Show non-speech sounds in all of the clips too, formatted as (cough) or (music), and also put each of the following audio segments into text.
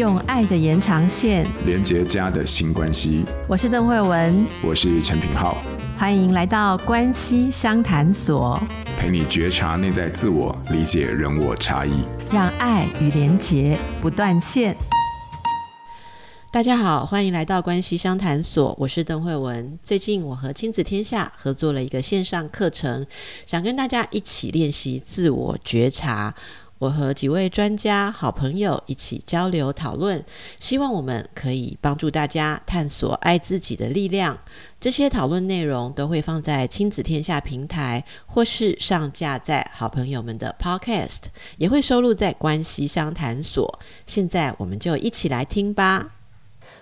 用爱的延长线连接家的新关系。我是邓慧文，我是陈品浩，欢迎来到关系相谈所，陪你觉察内在自我，理解人我差异，让爱与连结不断线。大家好，欢迎来到关系相谈所，我是邓慧文。最近我和亲子天下合作了一个线上课程，想跟大家一起练习自我觉察。我和几位专家、好朋友一起交流讨论，希望我们可以帮助大家探索爱自己的力量。这些讨论内容都会放在亲子天下平台，或是上架在好朋友们的 Podcast，也会收录在关系相谈所。现在我们就一起来听吧。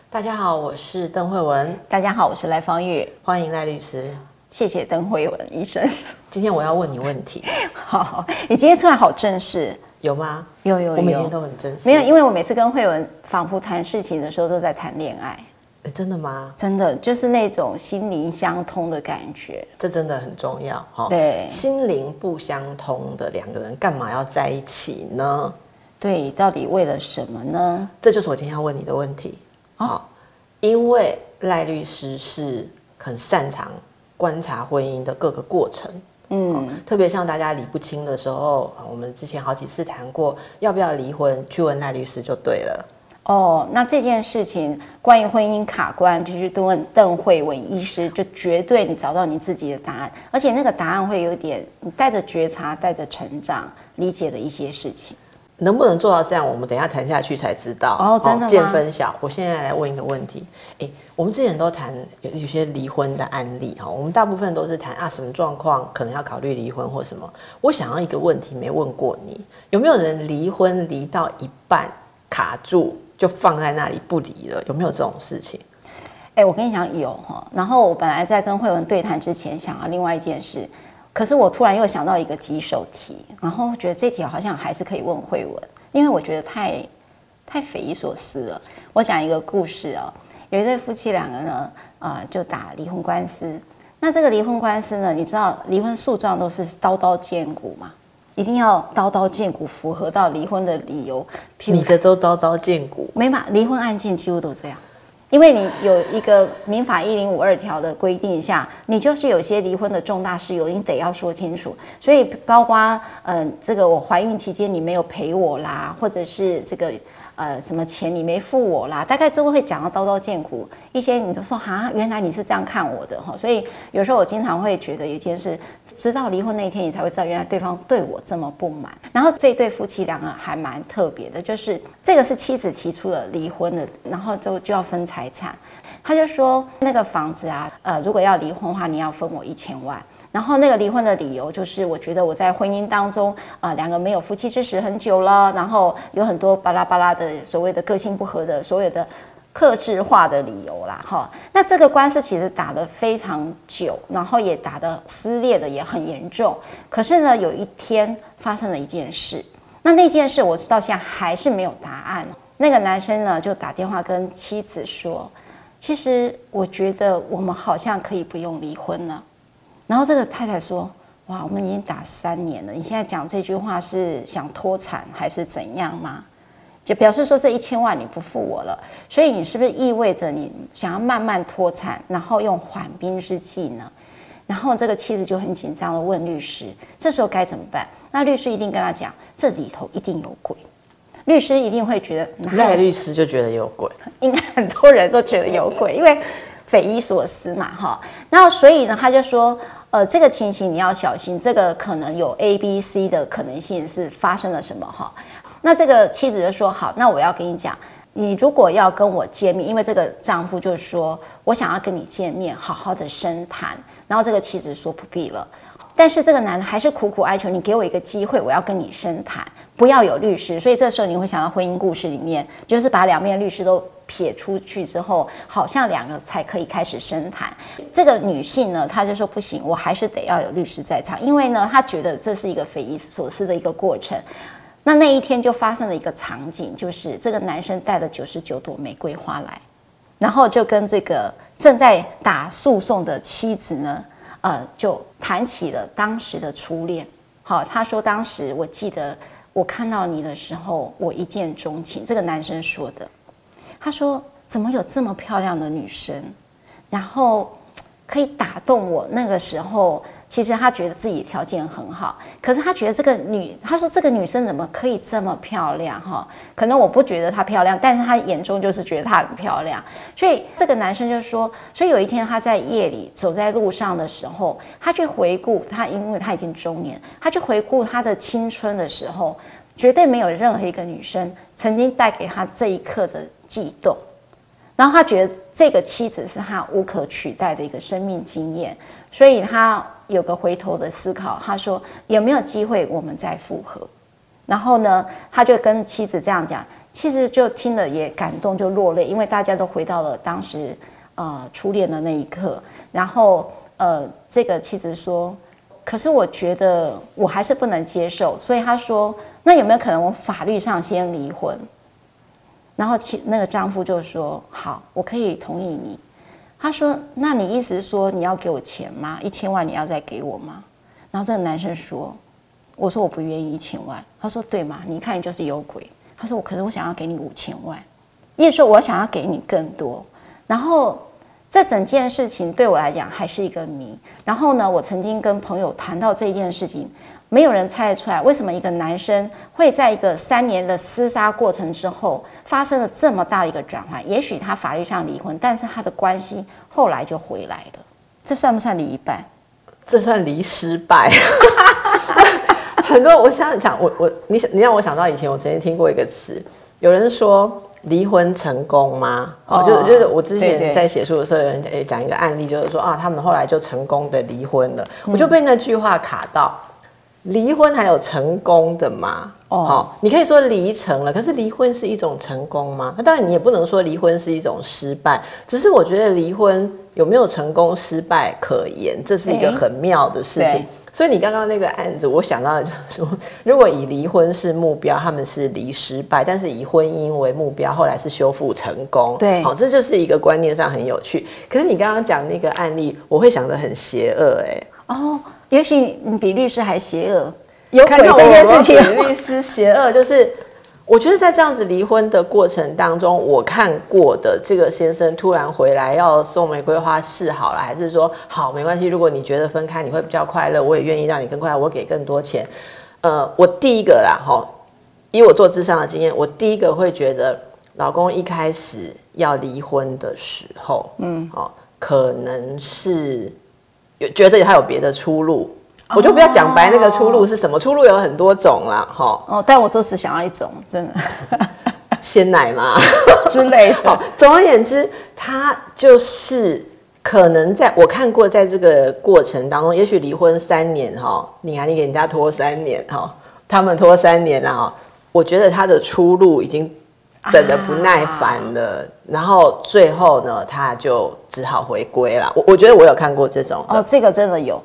大家好，我是邓慧文。大家好，我是赖芳玉。欢迎赖律师。谢谢邓慧文医生。今天我要问你问题。(laughs) 好，你今天突然好正式。有吗？有有有，我每天都很真实。没有，因为我每次跟慧文仿佛谈事情的时候，都在谈恋爱。诶，真的吗？真的，就是那种心灵相通的感觉。这真的很重要，哈。对，心灵不相通的两个人，干嘛要在一起呢？对，到底为了什么呢？这就是我今天要问你的问题。哦，因为赖律师是很擅长观察婚姻的各个过程。嗯，特别像大家理不清的时候，我们之前好几次谈过，要不要离婚，去问赖律师就对了。哦，那这件事情关于婚姻卡关，就是多问邓慧文医师，就绝对你找到你自己的答案，而且那个答案会有点你带着觉察、带着成长、理解的一些事情。能不能做到这样？我们等一下谈下去才知道。哦，真的吗？见分晓。我现在来问一个问题。诶，我们之前都谈有有些离婚的案例哈，我们大部分都是谈啊什么状况可能要考虑离婚或什么。我想要一个问题没问过你，有没有人离婚离到一半卡住就放在那里不离了？有没有这种事情？诶，我跟你讲有哈。然后我本来在跟慧文对谈之前，想要另外一件事。可是我突然又想到一个棘手题，然后觉得这题好像还是可以问慧文，因为我觉得太太匪夷所思了。我讲一个故事哦，有一对夫妻两个呢，啊、呃，就打离婚官司。那这个离婚官司呢，你知道离婚诉状都是刀刀见骨嘛，一定要刀刀见骨，符合到离婚的理由。你的都刀刀见骨？没嘛，离婚案件几乎都这样。因为你有一个民法一零五二条的规定下，你就是有些离婚的重大事由，你得要说清楚。所以包括嗯、这个我怀孕期间你没有陪我啦，或者是这个。呃，什么钱你没付我啦？大概都会讲到刀刀见骨，一些你都说哈，原来你是这样看我的哈。所以有时候我经常会觉得有一件事，直到离婚那一天，你才会知道原来对方对我这么不满。然后这对夫妻两个还蛮特别的，就是这个是妻子提出了离婚的，然后就就要分财产。他就说那个房子啊，呃，如果要离婚的话，你要分我一千万。然后那个离婚的理由就是，我觉得我在婚姻当中啊、两个没有夫妻之实很久了，然后有很多巴拉巴拉的所谓的个性不合的所有的克制化的理由啦，哈。那这个官司其实打得非常久，然后也打得撕裂的也很严重。可是呢，有一天发生了一件事，那那件事我到现在还是没有答案。那个男生呢就打电话跟妻子说，其实我觉得我们好像可以不用离婚了。然后这个太太说：“哇，我们已经打三年了，你现在讲这句话是想脱产还是怎样吗？就表示说这一千万你不付我了，所以你是不是意味着你想要慢慢脱产，然后用缓兵之计呢？”然后这个妻子就很紧张的问律师：“这时候该怎么办？”那律师一定跟他讲：“这里头一定有鬼。”律师一定会觉得，赖律师就觉得有鬼，应该很多人都觉得有鬼，因为匪夷所思嘛，哈。然后所以呢，他就说。呃，这个情形你要小心，这个可能有 A、B、C 的可能性是发生了什么哈？那这个妻子就说：“好，那我要跟你讲，你如果要跟我见面，因为这个丈夫就是说我想要跟你见面，好好的深谈。”然后这个妻子说：“不必了。”但是这个男的还是苦苦哀求你给我一个机会，我要跟你深谈，不要有律师。所以这时候你会想到婚姻故事里面，就是把两面律师都。撇出去之后，好像两个才可以开始深谈。这个女性呢，她就说不行，我还是得要有律师在场，因为呢，她觉得这是一个匪夷所思的一个过程。那那一天就发生了一个场景，就是这个男生带了九十九朵玫瑰花来，然后就跟这个正在打诉讼的妻子呢，呃，就谈起了当时的初恋。好，他说当时我记得我看到你的时候，我一见钟情。”这个男生说的。他说：“怎么有这么漂亮的女生？然后可以打动我？那个时候。”其实他觉得自己条件很好，可是他觉得这个女，他说这个女生怎么可以这么漂亮哈？可能我不觉得她漂亮，但是他眼中就是觉得她很漂亮。所以这个男生就说，所以有一天他在夜里走在路上的时候，他去回顾他，因为他已经中年，他去回顾他的青春的时候，绝对没有任何一个女生曾经带给他这一刻的悸动。然后他觉得这个妻子是他无可取代的一个生命经验，所以他。有个回头的思考，他说有没有机会我们再复合？然后呢，他就跟妻子这样讲，妻子就听了也感动，就落泪，因为大家都回到了当时呃初恋的那一刻。然后呃，这个妻子说，可是我觉得我还是不能接受，所以他说，那有没有可能我法律上先离婚？然后其那个丈夫就说，好，我可以同意你。他说：“那你意思是说你要给我钱吗？一千万你要再给我吗？”然后这个男生说：“我说我不愿意一千万。”他说：“对嘛？你看你就是有鬼。”他说：“我可是我想要给你五千万，意思说我想要给你更多。”然后这整件事情对我来讲还是一个谜。然后呢，我曾经跟朋友谈到这件事情。没有人猜得出来，为什么一个男生会在一个三年的厮杀过程之后，发生了这么大的一个转换？也许他法律上离婚，但是他的关系后来就回来了。这算不算离一半？这算离失败。很多，我想想，我我你你让我想到以前我曾经听过一个词，有人说离婚成功吗？哦，就是就是我之前在写书的时候，有人诶讲一个案例，就是说啊，他们后来就成功的离婚了，嗯、我就被那句话卡到。离婚还有成功的吗？哦，好，你可以说离成了，可是离婚是一种成功吗？那当然，你也不能说离婚是一种失败。只是我觉得离婚有没有成功失败可言，这是一个很妙的事情。所以你刚刚那个案子，我想到的就是说，(laughs) 如果以离婚是目标，他们是离失败；但是以婚姻为目标，后来是修复成功。对，好，这就是一个观念上很有趣。可是你刚刚讲那个案例，我会想的很邪恶，哎，哦。也许你比律师还邪恶，有鬼这件事情。比律师邪恶，就是我觉得在这样子离婚的过程当中，我看过的这个先生突然回来要送玫瑰花示好了，还是说好没关系？如果你觉得分开你会比较快乐，我也愿意让你更快乐，我给更多钱。呃，我第一个啦，哈，以我做智商的经验，我第一个会觉得老公一开始要离婚的时候，嗯，哦，可能是。有觉得他有别的出路，我就不要讲白那个出路是什么，出路有很多种啦，哈。哦，但我就是想要一种，真的，(laughs) 鲜奶嘛 (laughs) 之类的。(laughs) 总而言之，他就是可能在我看过，在这个过程当中，也许离婚三年哈，你看你给人家拖三年哈，他们拖三年了哈，我觉得他的出路已经。等的不耐烦了，啊，然后最后呢，他就只好回归了。我我觉得我有看过这种哦，这个真的有。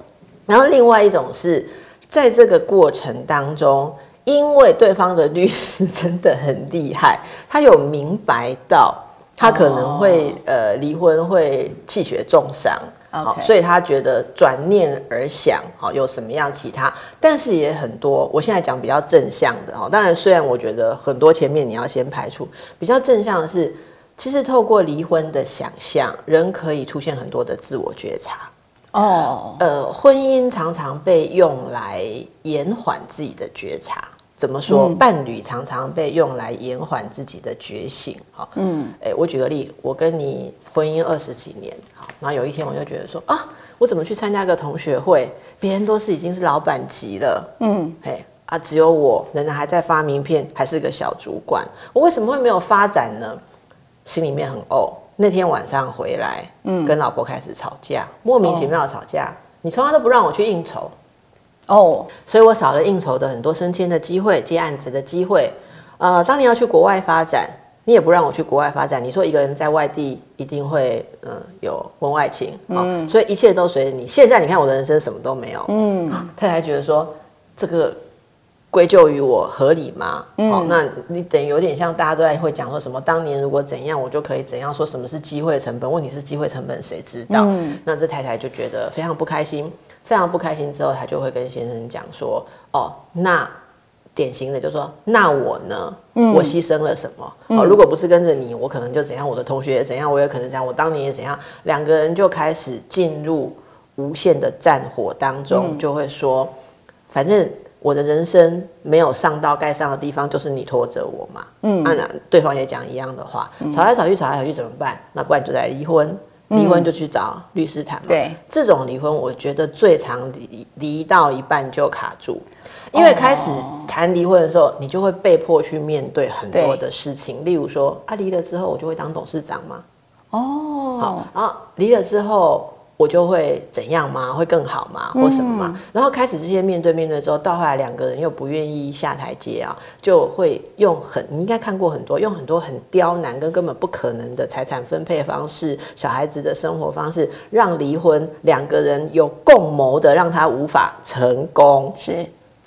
然后另外一种是在这个过程当中，因为对方的律师真的很厉害，他有明白到他可能会，哦，呃离婚会气血重伤。好，所以他觉得转念而想，好，有什么样其他，但是也很多。我现在讲比较正向的哈，当然虽然我觉得很多前面你要先排除，比较正向的是，其实透过离婚的想象，人可以出现很多的自我觉察。哦，呃，婚姻常常被用来延缓自己的觉察。怎么说？嗯、伴侣常常被用来延缓自己的觉醒。好，嗯，哎，我举个例，我跟你婚姻二十几年，好，然后有一天我就觉得说啊，我怎么去参加个同学会，别人都是已经是老板级了，嗯，哎啊，只有我仍然还在发名片，还是个小主管，我为什么会没有发展呢？心里面很怄。那天晚上回来，嗯，跟老婆开始吵架，莫名其妙的吵架，哦、你从来都不让我去应酬。哦，oh. 所以我少了应酬的很多升迁的机会、接案子的机会。呃，当你要去国外发展，你也不让我去国外发展。你说一个人在外地一定会嗯、呃、有婚外情啊，嗯、所以一切都随着你。现在你看我的人生什么都没有。嗯，太太觉得说这个归咎于我合理吗？嗯、哦，那你等于有点像大家都在会讲说什么当年如果怎样我就可以怎样，说什么是机会成本？问题是机会成本谁知道？嗯、那这太太就觉得非常不开心。非常不开心之后，她就会跟先生讲说：“哦，那典型的就说，那我呢？嗯我牺牲了什么？哦，如果不是跟着你，我可能就怎样？我的同学也怎样？我也可能怎样。我当年也怎样？两个人就开始进入无限的战火当中，嗯就会说，反正我的人生没有上到该上的地方，就是你拖着我嘛。嗯，那对方也讲一样的话，吵来吵去，吵来吵去怎么办？那不然就来离婚。离婚就去找律师谈嘛。对，这种离婚，我觉得最常离离到一半就卡住。因为开始谈离婚的时候，你就会被迫去面对很多的事情，例如说啊，离了之后我就会当董事长吗？哦，好，然后离了之后我就会怎样吗？会更好吗？或什么吗？然后开始这些面对面对之后，到后来两个人又不愿意下台阶啊，就会用很你应该看过很多，用很多很刁难跟根本不可能的财产分配方式、小孩子的生活方式，让离婚两个人有共谋的让他无法成功。是。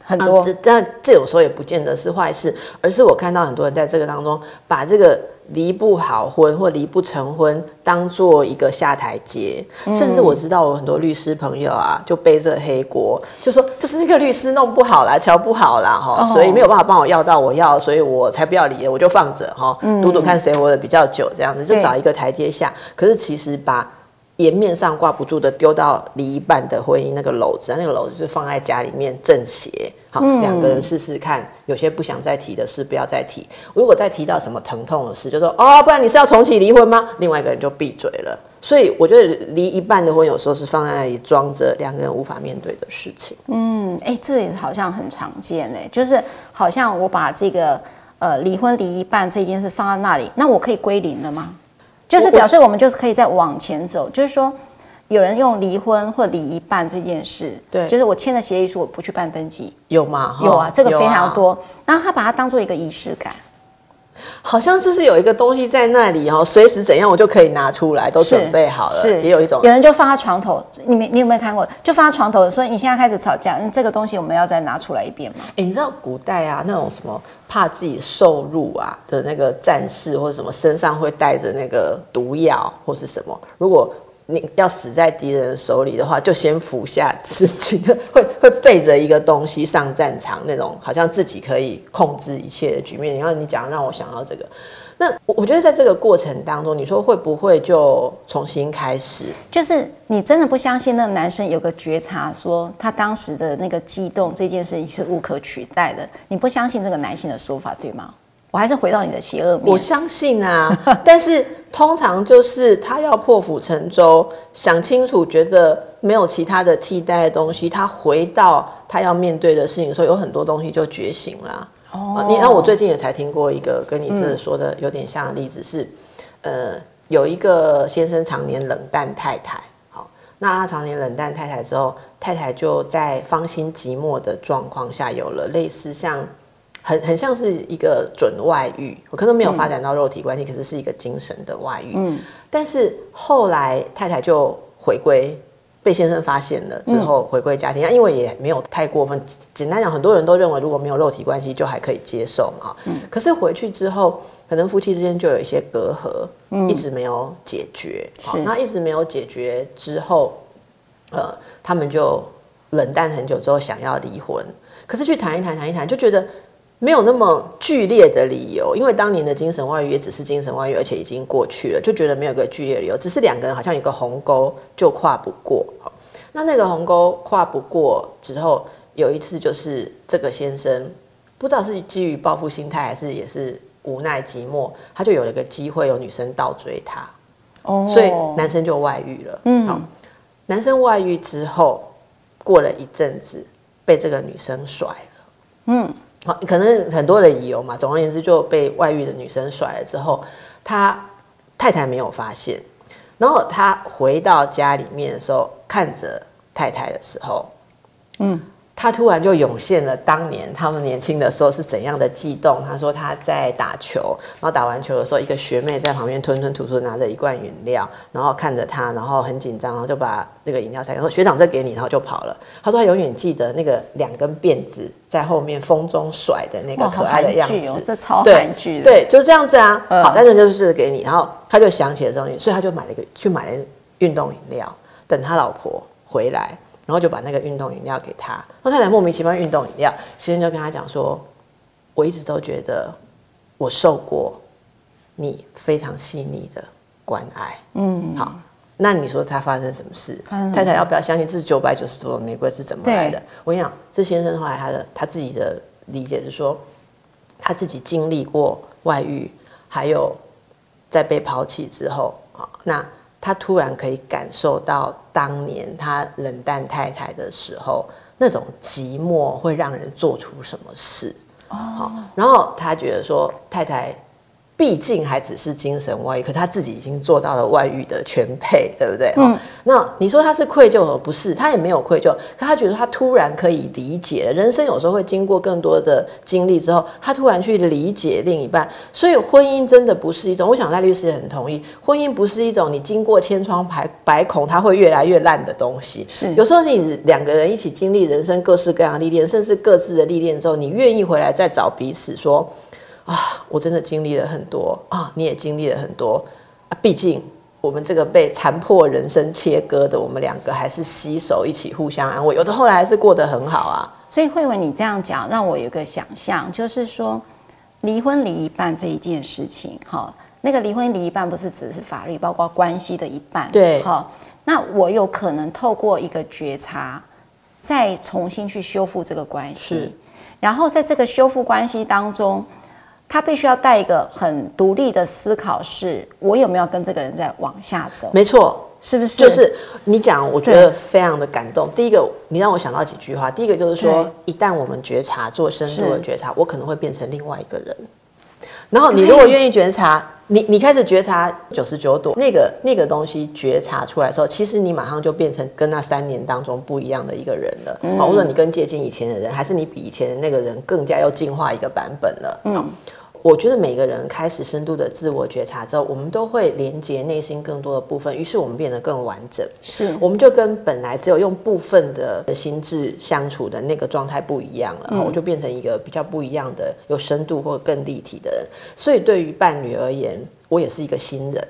很多，啊、但这有时候也不见得是坏事，而是我看到很多人在这个当中，把这个离不好婚或离不成婚当做一个下台阶，嗯、甚至我知道我很多律师朋友啊，就背着黑锅，就说这是那个律师弄不好啦，瞧不好啦，哈，所以没有办法帮我要到我要，所以我才不要离，我就放着哈，赌赌看谁活得比较久，这样子就找一个台阶下。可是其实把。颜面上挂不住的，丢到离一半的婚姻那个篓子，那个篓子就放在家里面正邪。好，两、嗯、个人试试看，有些不想再提的事不要再提。如果再提到什么疼痛的事，就说哦，不然你是要重启离婚吗？另外一个人就闭嘴了。所以我觉得离一半的婚，有时候是放在那里装着两个人无法面对的事情。嗯，哎、欸，这也好像很常见哎，就是好像我把这个呃离婚离一半这件事放在那里，那我可以归零了吗？就是表示我们就是可以再往前走，就是说，有人用离婚或离一半这件事，对，就是我签了协议书，我不去办登记，有吗？有啊，这个非常多。然后他把它当做一个仪式感，好像就是有一个东西在那里哦，随时怎样我就可以拿出来，都准备好了。是，也有一种有人就放在床头，你你有没有看过？就放在床头，所以你现在开始吵架，这个东西我们要再拿出来一遍吗？哎，你知道古代啊，那种什么怕自己受辱啊的那个战士或者什么身上会带着那个毒药或是什么？如果你要死在敌人手里的话，就先服下自己，会会背着一个东西上战场，那种好像自己可以控制一切的局面。然后你讲让我想到这个，那我我觉得在这个过程当中，你说会不会就重新开始？就是你真的不相信那个男生有个觉察，说他当时的那个激动这件事情是无可取代的，你不相信这个男性的说法，对吗？我还是回到你的邪恶面。我相信啊，(laughs) 但是通常就是他要破釜沉舟，想清楚，觉得没有其他的替代的东西，他回到他要面对的事情的时候，有很多东西就觉醒了。哦，你看，我最近也才听过一个跟你这说的有点像的例子是，嗯、呃，有一个先生常年冷淡太太，好，那他常年冷淡太太之后，太太就在芳心寂寞的状况下，有了类似像。很很像是一个准外遇，我可能没有发展到肉体关系，嗯、可是是一个精神的外遇。嗯，但是后来太太就回归，被先生发现了之后回归家庭，嗯、因为也没有太过分。简单讲，很多人都认为如果没有肉体关系就还可以接受嘛。嗯，可是回去之后，可能夫妻之间就有一些隔阂，嗯、一直没有解决。好，那一直没有解决之后，呃，他们就冷淡很久之后想要离婚，可是去谈一谈，谈一谈，就觉得。没有那么剧烈的理由，因为当年的精神外遇也只是精神外遇，而且已经过去了，就觉得没有个剧烈的理由，只是两个人好像有个鸿沟就跨不过。那那个鸿沟跨不过之后，有一次就是这个先生不知道是基于报复心态，还是也是无奈寂寞，他就有了个机会，有女生倒追他，哦，所以男生就外遇了。嗯，好，男生外遇之后，过了一阵子，被这个女生甩了。嗯。可能很多的理由嘛，总而言之就被外遇的女生甩了之后，他太太没有发现，然后他回到家里面的时候，看着太太的时候，嗯。他突然就涌现了当年他们年轻的时候是怎样的悸动。他说他在打球，然后打完球的时候，一个学妹在旁边吞吞吐吐拿着一罐饮料，然后看着他，然后很紧张，然后就把那个饮料塞，然后学长这给你，然后就跑了。他说他永远记得那个两根辫子在后面风中甩的那个可爱的样子，哦、这超韩剧的，对，就是这样子啊。嗯、好，但是就是给你，然后他就想起了这东西，所以他就买了一个去买了运动饮料，等他老婆回来。然后就把那个运动饮料给他，那太太莫名其妙运动饮料，先生就跟他讲说：“我一直都觉得我受过你非常细腻的关爱。嗯，好，那你说他发生什么事？么太太要不要相信这九百九十朵玫瑰是怎么来的？我跟你讲，这先生后来他的他自己的理解是说，他自己经历过外遇，还有在被抛弃之后，好，那他突然可以感受到当年他冷淡太太的时候，那种寂寞会让人做出什么事。好，然后他觉得说太太。毕竟还只是精神外遇，可他自己已经做到了外遇的全配，对不对？嗯。那你说他是愧疚吗？不是，他也没有愧疚。可他觉得他突然可以理解，人生有时候会经过更多的经历之后，他突然去理解另一半。所以婚姻真的不是一种，我想赖律师也很同意，婚姻不是一种你经过千疮百百孔，它会越来越烂的东西。是。有时候你两个人一起经历人生各式各样的历练，甚至各自的历练之后，你愿意回来再找彼此说。啊，我真的经历了很多啊，你也经历了很多啊。毕竟我们这个被残破人生切割的，我们两个还是携手一起互相安慰，有的后来还是过得很好啊。所以慧文，你这样讲让我有个想象，就是说离婚离一半这一件事情，哈，那个离婚离一半不是只是法律，包括关系的一半，对，哈，那我有可能透过一个觉察，再重新去修复这个关系，是，然后在这个修复关系当中。他必须要带一个很独立的思考，是我有没有跟这个人在往下走？没错，是不是？就是你讲，我觉得非常的感动。第一个，你让我想到几句话。第一个就是说，一旦我们觉察，做深度的觉察，我可能会变成另外一个人。然后你如果愿意觉察，你你开始觉察九十九朵那个那个东西觉察出来的时候，其实你马上就变成跟那三年当中不一样的一个人了。嗯，或者你更接近以前的人，还是你比以前的那个人更加要进化一个版本了。嗯。我觉得每个人开始深度的自我觉察之后，我们都会连接内心更多的部分，于是我们变得更完整。是，我们就跟本来只有用部分的心智相处的那个状态不一样了，嗯，我就变成一个比较不一样的、有深度或更立体的人。所以对于伴侣而言，我也是一个新人。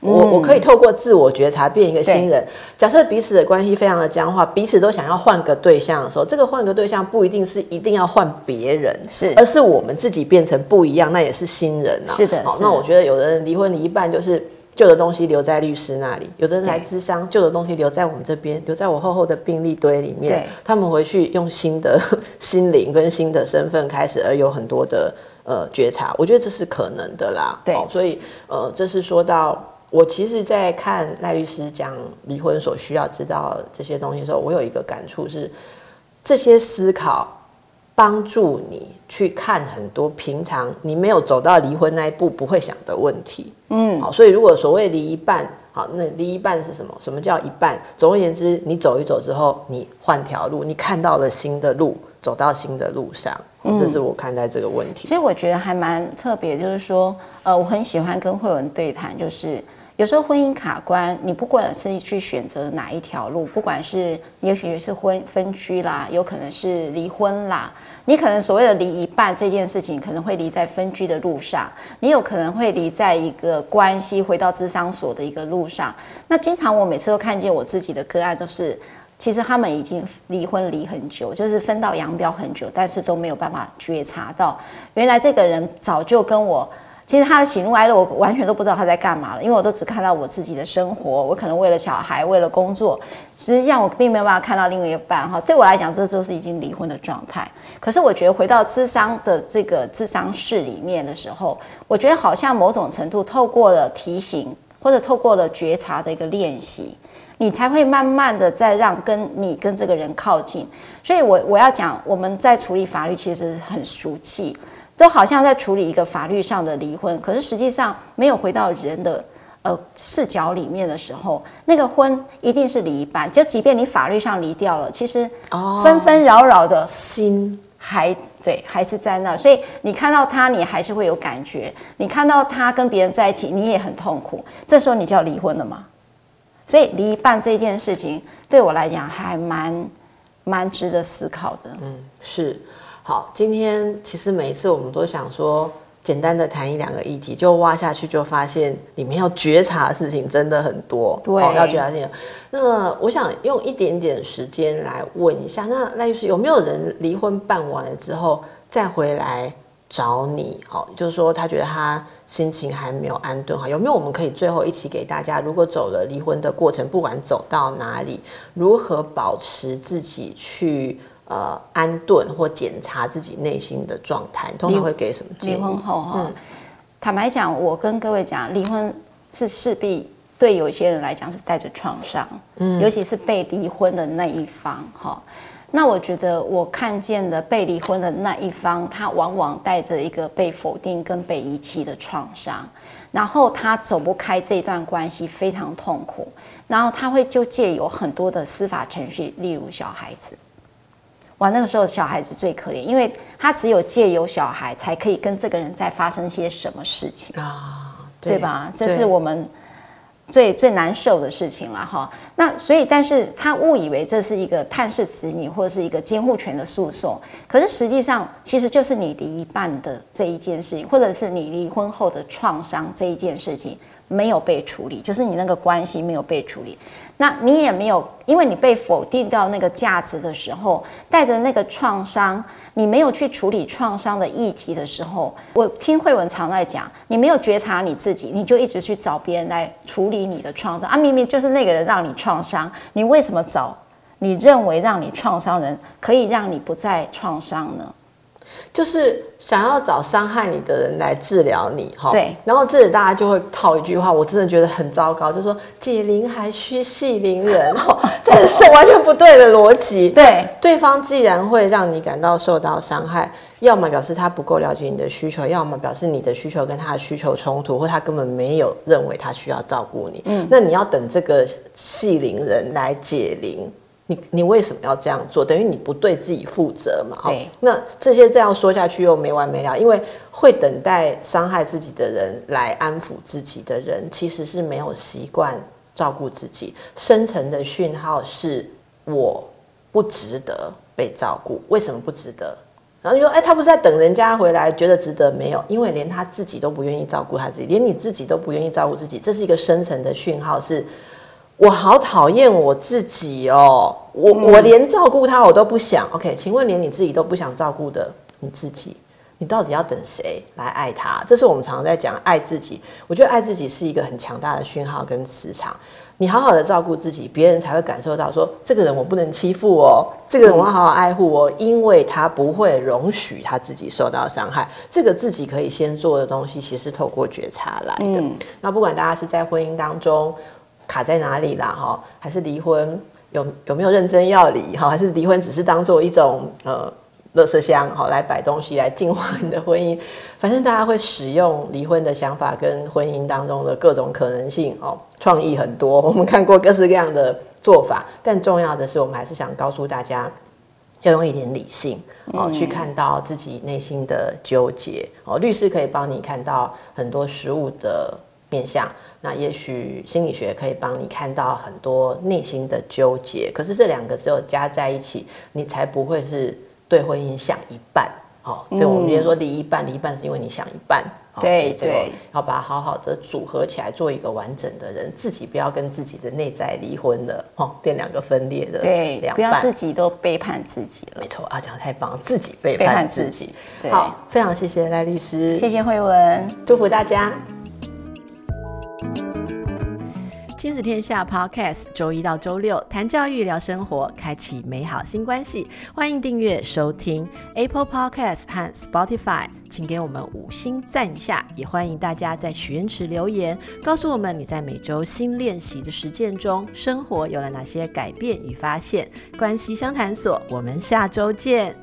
我我可以透过自我觉察变一个新人。假设彼此的关系非常的僵化，彼此都想要换个对象的时候，这个换个对象不一定是一定要换别人，是，而是我们自己变成不一样，那也是新人啊。是的。好，那我觉得有的人离婚离一半，就是旧的东西留在律师那里；有的人来咨商，旧的东西留在我们这边，留在我厚厚的病历堆里面。他们回去用新的 (laughs) 心灵跟新的身份开始，而有很多的呃觉察。我觉得这是可能的啦。对。所以呃，这是说到。我其实，在看赖律师讲离婚所需要知道这些东西的时候，我有一个感触是，这些思考帮助你去看很多平常你没有走到离婚那一步不会想的问题。嗯，好，所以如果所谓离一半，好，那离一半是什么？什么叫一半？总而言之，你走一走之后，你换条路，你看到了新的路，走到新的路上，这是我看待这个问题。所以我觉得还蛮特别，就是说，呃，我很喜欢跟慧文对谈，就是。有时候婚姻卡关，你不管是去选择哪一条路，不管是也许是婚分居啦，有可能是离婚啦，你可能所谓的离一半这件事情，可能会离在分居的路上，你有可能会离在一个关系回到智商所的一个路上。那经常我每次都看见我自己的个案，都是其实他们已经离婚离很久，就是分道扬镳很久，但是都没有办法觉察到，原来这个人早就跟我。其实他的喜怒哀乐，我完全都不知道他在干嘛了，因为我都只看到我自己的生活，我可能为了小孩，为了工作，实际上我并没有办法看到另一半哈。对我来讲，这就是已经离婚的状态。可是我觉得回到智商的这个智商室里面的时候，我觉得好像某种程度透过了提醒或者透过了觉察的一个练习，你才会慢慢的再让跟你跟这个人靠近。所以我我要讲，我们在处理法律其实很俗气。都好像在处理一个法律上的离婚，可是实际上没有回到人的呃视角里面的时候，那个婚一定是离一半。就即便你法律上离掉了，其实纷纷扰扰的心还对还是在那。所以你看到他，你还是会有感觉；你看到他跟别人在一起，你也很痛苦。这时候你就要离婚了吗？所以离一半这件事情对我来讲还蛮蛮值得思考的。嗯，是。好，今天其实每一次我们都想说，简单的谈一两个议题，就挖下去就发现里面要觉察的事情真的很多。对，要觉察的事情。那我想用一点点时间来问一下，那那就是有没有人离婚办完了之后再回来找你，哦，就是说他觉得他心情还没有安顿好，有没有我们可以最后一起给大家，如果走了离婚的过程，不管走到哪里，如何保持自己去呃安顿或检查自己内心的状态，通常会给什么建议？离婚后哈，嗯，坦白讲，我跟各位讲，离婚是势必对有些人来讲是带着创伤，嗯，尤其是被离婚的那一方，哈。那我觉得，我看见的被离婚的那一方，他往往带着一个被否定跟被遗弃的创伤，然后他走不开这段关系，非常痛苦，然后他会就借有很多的司法程序，例如小孩子，哇，那个时候小孩子最可怜，因为他只有借由小孩，才可以跟这个人再发生些什么事情啊，对，对吧？这是我们。最最难受的事情了哈，那所以，但是他误以为这是一个探视子女或者是一个监护权的诉讼，可是实际上其实就是你离一半的这一件事情，或者是你离婚后的创伤这一件事情没有被处理，就是你那个关系没有被处理，那你也没有，因为你被否定掉那个价值的时候，带着那个创伤。你没有去处理创伤的议题的时候，我听慧文常在讲，你没有觉察你自己，你就一直去找别人来处理你的创伤啊！明明就是那个人让你创伤，你为什么找你认为让你创伤人可以让你不再创伤呢？就是想要找伤害你的人来治疗你，哈。对。然后这里大家就会套一句话，我真的觉得很糟糕，就是说解铃还须系铃人，(laughs) 哈，这是完全不对的逻辑。对。对方既然会让你感到受到伤害，要么表示他不够了解你的需求，要么表示你的需求跟他的需求冲突，或他根本没有认为他需要照顾你。嗯。那你要等这个系铃人来解铃。你你为什么要这样做？等于你不对自己负责嘛？好，那这些这样说下去又没完没了，因为会等待伤害自己的人来安抚自己的人，其实是没有习惯照顾自己。深层的讯号是我不值得被照顾，为什么不值得？然后你说，哎，他不是在等人家回来，觉得值得没有？因为连他自己都不愿意照顾他自己，连你自己都不愿意照顾自己，这是一个深层的讯号是。我好讨厌我自己哦，我我连照顾他我都不想。OK，请问连你自己都不想照顾的你自己，你到底要等谁来爱他？这是我们常常在讲爱自己。我觉得爱自己是一个很强大的讯号跟磁场。你好好的照顾自己，别人才会感受到说，这个人我不能欺负哦，这个人我要好好爱护哦，因为他不会容许他自己受到伤害。这个自己可以先做的东西，其实透过觉察来的。那不管大家是在婚姻当中。卡在哪里啦？哈，还是离婚有有没有认真要离？哈，还是离婚只是当做一种呃，垃圾箱哈，来摆东西来净化你的婚姻。反正大家会使用离婚的想法跟婚姻当中的各种可能性哦，创意很多。(laughs) 我们看过各式各样的做法，但重要的是，我们还是想告诉大家，要用一点理性哦，去看到自己内心的纠结哦。律师可以帮你看到很多实物的面向。那也许心理学可以帮你看到很多内心的纠结，可是这两个只有加在一起，你才不会是对婚姻想一半哦。所以我们今天说离一半，离一半是因为你想一半。对对，要把它好好的组合起来，做一个完整的人，自己不要跟自己的内在离婚了，哦，变两个分裂的对，不要自己都背叛自己了。没错啊，讲得太棒，自己背叛自己。好，非常谢谢赖律师，谢谢慧文，祝福大家。亲子天下 Podcast，周一到周六谈教育、聊生活，开启美好新关系。欢迎订阅收听 Apple Podcast 和 Spotify，请给我们五星赞一下。也欢迎大家在许愿池留言，告诉我们你在每周新练习的实践中，生活有了哪些改变与发现。关系相谈所，我们下周见。